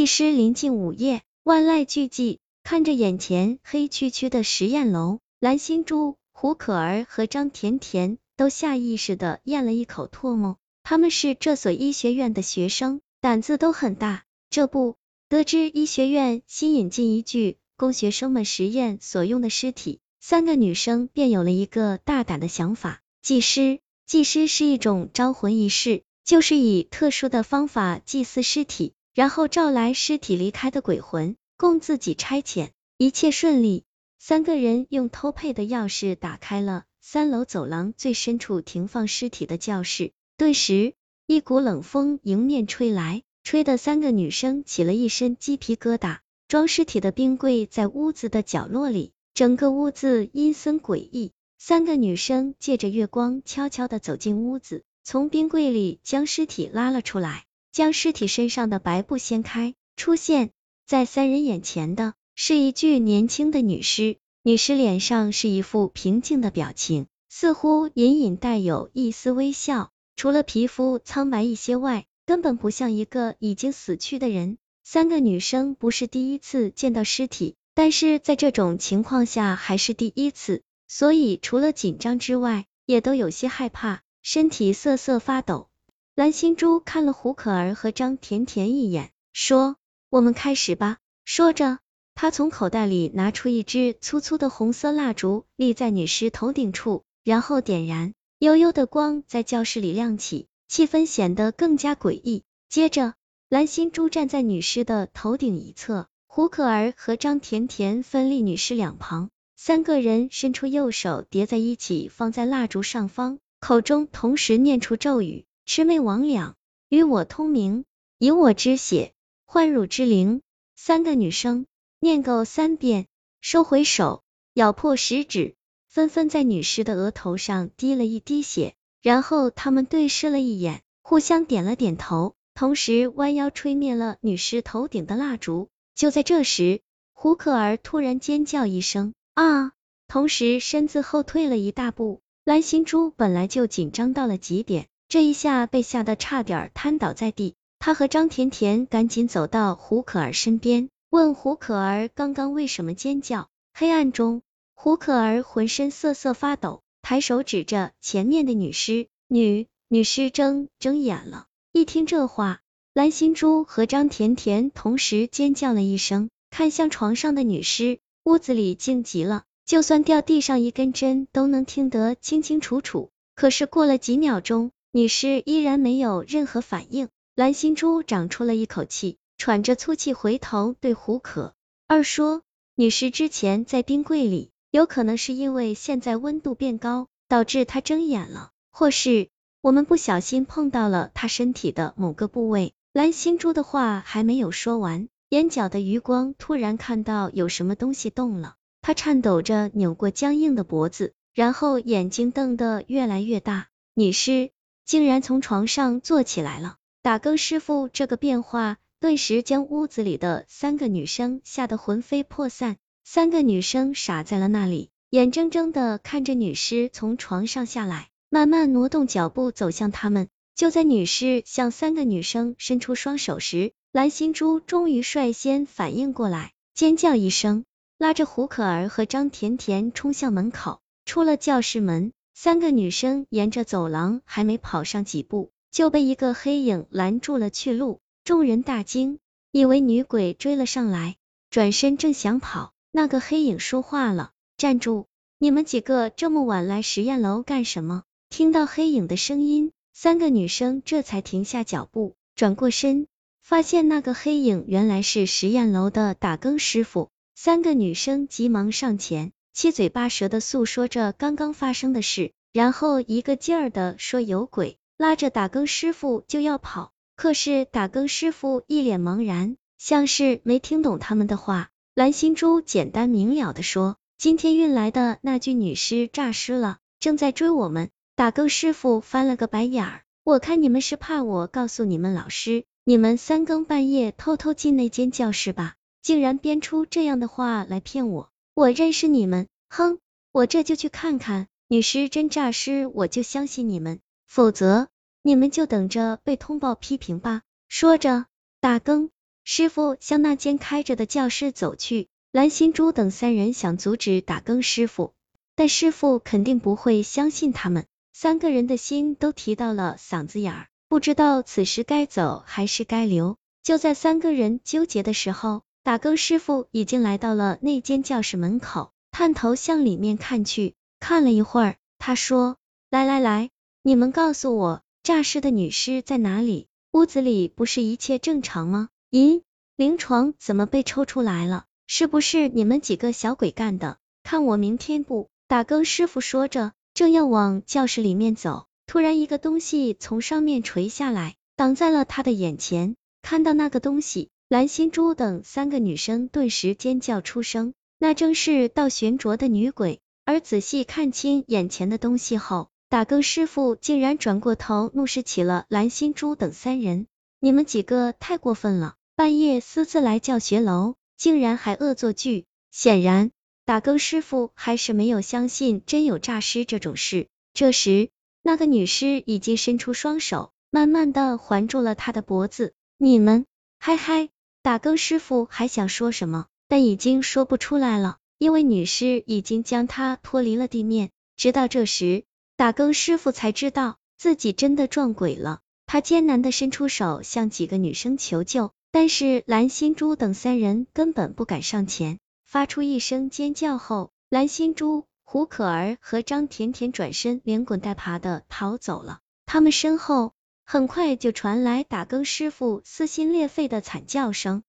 一师临近午夜，万籁俱寂，看着眼前黑黢黢的实验楼，蓝心珠、胡可儿和张甜甜都下意识的咽了一口唾沫。他们是这所医学院的学生，胆子都很大。这不，得知医学院新引进一具供学生们实验所用的尸体，三个女生便有了一个大胆的想法：祭尸。祭尸是一种招魂仪式，就是以特殊的方法祭祀尸体。然后召来尸体离开的鬼魂，供自己差遣。一切顺利，三个人用偷配的钥匙打开了三楼走廊最深处停放尸体的教室。顿时，一股冷风迎面吹来，吹得三个女生起了一身鸡皮疙瘩。装尸体的冰柜在屋子的角落里，整个屋子阴森诡异。三个女生借着月光悄悄的走进屋子，从冰柜里将尸体拉了出来。将尸体身上的白布掀开，出现在三人眼前的是一具年轻的女尸。女尸脸上是一副平静的表情，似乎隐隐带有一丝微笑。除了皮肤苍白一些外，根本不像一个已经死去的人。三个女生不是第一次见到尸体，但是在这种情况下还是第一次，所以除了紧张之外，也都有些害怕，身体瑟瑟发抖。蓝心珠看了胡可儿和张甜甜一眼，说：“我们开始吧。”说着，她从口袋里拿出一支粗粗的红色蜡烛，立在女尸头顶处，然后点燃，幽幽的光在教室里亮起，气氛显得更加诡异。接着，蓝心珠站在女尸的头顶一侧，胡可儿和张甜甜分立女尸两旁，三个人伸出右手叠在一起，放在蜡烛上方，口中同时念出咒语。魑魅魍魉，与我通明，以我之血唤汝之灵。三个女生念够三遍，收回手，咬破食指，纷纷在女尸的额头上滴了一滴血，然后他们对视了一眼，互相点了点头，同时弯腰吹灭了女尸头顶的蜡烛。就在这时，胡可儿突然尖叫一声啊，同时身子后退了一大步。蓝心珠本来就紧张到了极点。这一下被吓得差点瘫倒在地，他和张甜甜赶紧走到胡可儿身边，问胡可儿刚刚为什么尖叫。黑暗中，胡可儿浑身瑟瑟发抖，抬手指着前面的女尸，女女尸睁睁眼了。一听这话，蓝心珠和张甜甜同时尖叫了一声，看向床上的女尸，屋子里静极了，就算掉地上一根针都能听得清清楚楚。可是过了几秒钟。女尸依然没有任何反应，蓝心珠长出了一口气，喘着粗气回头对胡可二说：“女尸之前在冰柜里，有可能是因为现在温度变高，导致她睁眼了，或是我们不小心碰到了她身体的某个部位。”蓝心珠的话还没有说完，眼角的余光突然看到有什么东西动了，她颤抖着扭过僵硬的脖子，然后眼睛瞪得越来越大，女尸。竟然从床上坐起来了！打更师傅这个变化，顿时将屋子里的三个女生吓得魂飞魄散。三个女生傻在了那里，眼睁睁的看着女尸从床上下来，慢慢挪动脚步走向他们。就在女尸向三个女生伸出双手时，蓝心珠终于率先反应过来，尖叫一声，拉着胡可儿和张甜甜冲向门口，出了教室门。三个女生沿着走廊还没跑上几步，就被一个黑影拦住了去路。众人大惊，以为女鬼追了上来，转身正想跑，那个黑影说话了：“站住！你们几个这么晚来实验楼干什么？”听到黑影的声音，三个女生这才停下脚步，转过身，发现那个黑影原来是实验楼的打更师傅。三个女生急忙上前。七嘴八舌的诉说着刚刚发生的事，然后一个劲儿的说有鬼，拉着打更师傅就要跑。可是打更师傅一脸茫然，像是没听懂他们的话。蓝心珠简单明了的说：“今天运来的那具女尸诈尸了，正在追我们。”打更师傅翻了个白眼儿，我看你们是怕我告诉你们老师，你们三更半夜偷偷进那间教室吧，竟然编出这样的话来骗我。我认识你们，哼！我这就去看看，女尸真诈尸，我就相信你们，否则你们就等着被通报批评吧。说着，打更师傅向那间开着的教室走去。蓝心珠等三人想阻止打更师傅，但师傅肯定不会相信他们。三个人的心都提到了嗓子眼儿，不知道此时该走还是该留。就在三个人纠结的时候，打更师傅已经来到了那间教室门口，探头向里面看去，看了一会儿，他说：“来来来，你们告诉我，诈尸的女尸在哪里？屋子里不是一切正常吗？咦，灵床怎么被抽出来了？是不是你们几个小鬼干的？看我明天不！”打更师傅说着，正要往教室里面走，突然一个东西从上面垂下来，挡在了他的眼前。看到那个东西，蓝心珠等三个女生顿时尖叫出声，那正是倒悬着的女鬼。而仔细看清眼前的东西后，打更师傅竟然转过头怒视起了蓝心珠等三人：“你们几个太过分了，半夜私自来教学楼，竟然还恶作剧！”显然，打更师傅还是没有相信真有诈尸这种事。这时，那个女尸已经伸出双手，慢慢的环住了他的脖子。你们，嗨嗨！打更师傅还想说什么，但已经说不出来了，因为女尸已经将他脱离了地面。直到这时，打更师傅才知道自己真的撞鬼了。他艰难的伸出手向几个女生求救，但是蓝心珠等三人根本不敢上前。发出一声尖叫后，蓝心珠、胡可儿和张甜甜转身连滚带爬的逃走了。他们身后。很快就传来打更师傅撕心裂肺的惨叫声。